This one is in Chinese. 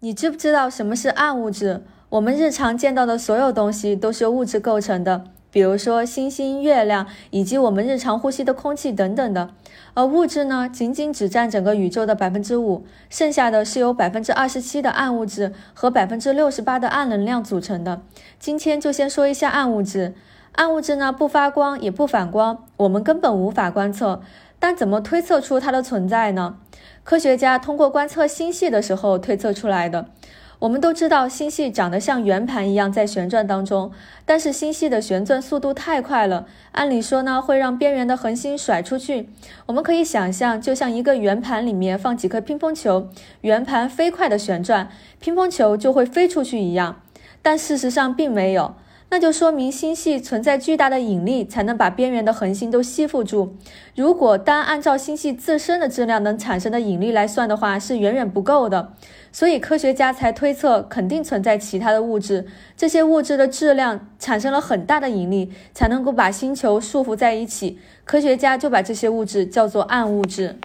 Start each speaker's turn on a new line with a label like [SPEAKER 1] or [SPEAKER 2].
[SPEAKER 1] 你知不知道什么是暗物质？我们日常见到的所有东西都是由物质构成的，比如说星星、月亮，以及我们日常呼吸的空气等等的。而物质呢，仅仅只占整个宇宙的百分之五，剩下的是由百分之二十七的暗物质和百分之六十八的暗能量组成的。今天就先说一下暗物质。暗物质呢，不发光也不反光，我们根本无法观测。但怎么推测出它的存在呢？科学家通过观测星系的时候推测出来的。我们都知道星系长得像圆盘一样在旋转当中，但是星系的旋转速度太快了，按理说呢会让边缘的恒星甩出去。我们可以想象，就像一个圆盘里面放几颗乒乓球，圆盘飞快的旋转，乒乓球就会飞出去一样。但事实上并没有。那就说明星系存在巨大的引力，才能把边缘的恒星都吸附住。如果单按照星系自身的质量能产生的引力来算的话，是远远不够的。所以科学家才推测肯定存在其他的物质，这些物质的质量产生了很大的引力，才能够把星球束缚在一起。科学家就把这些物质叫做暗物质。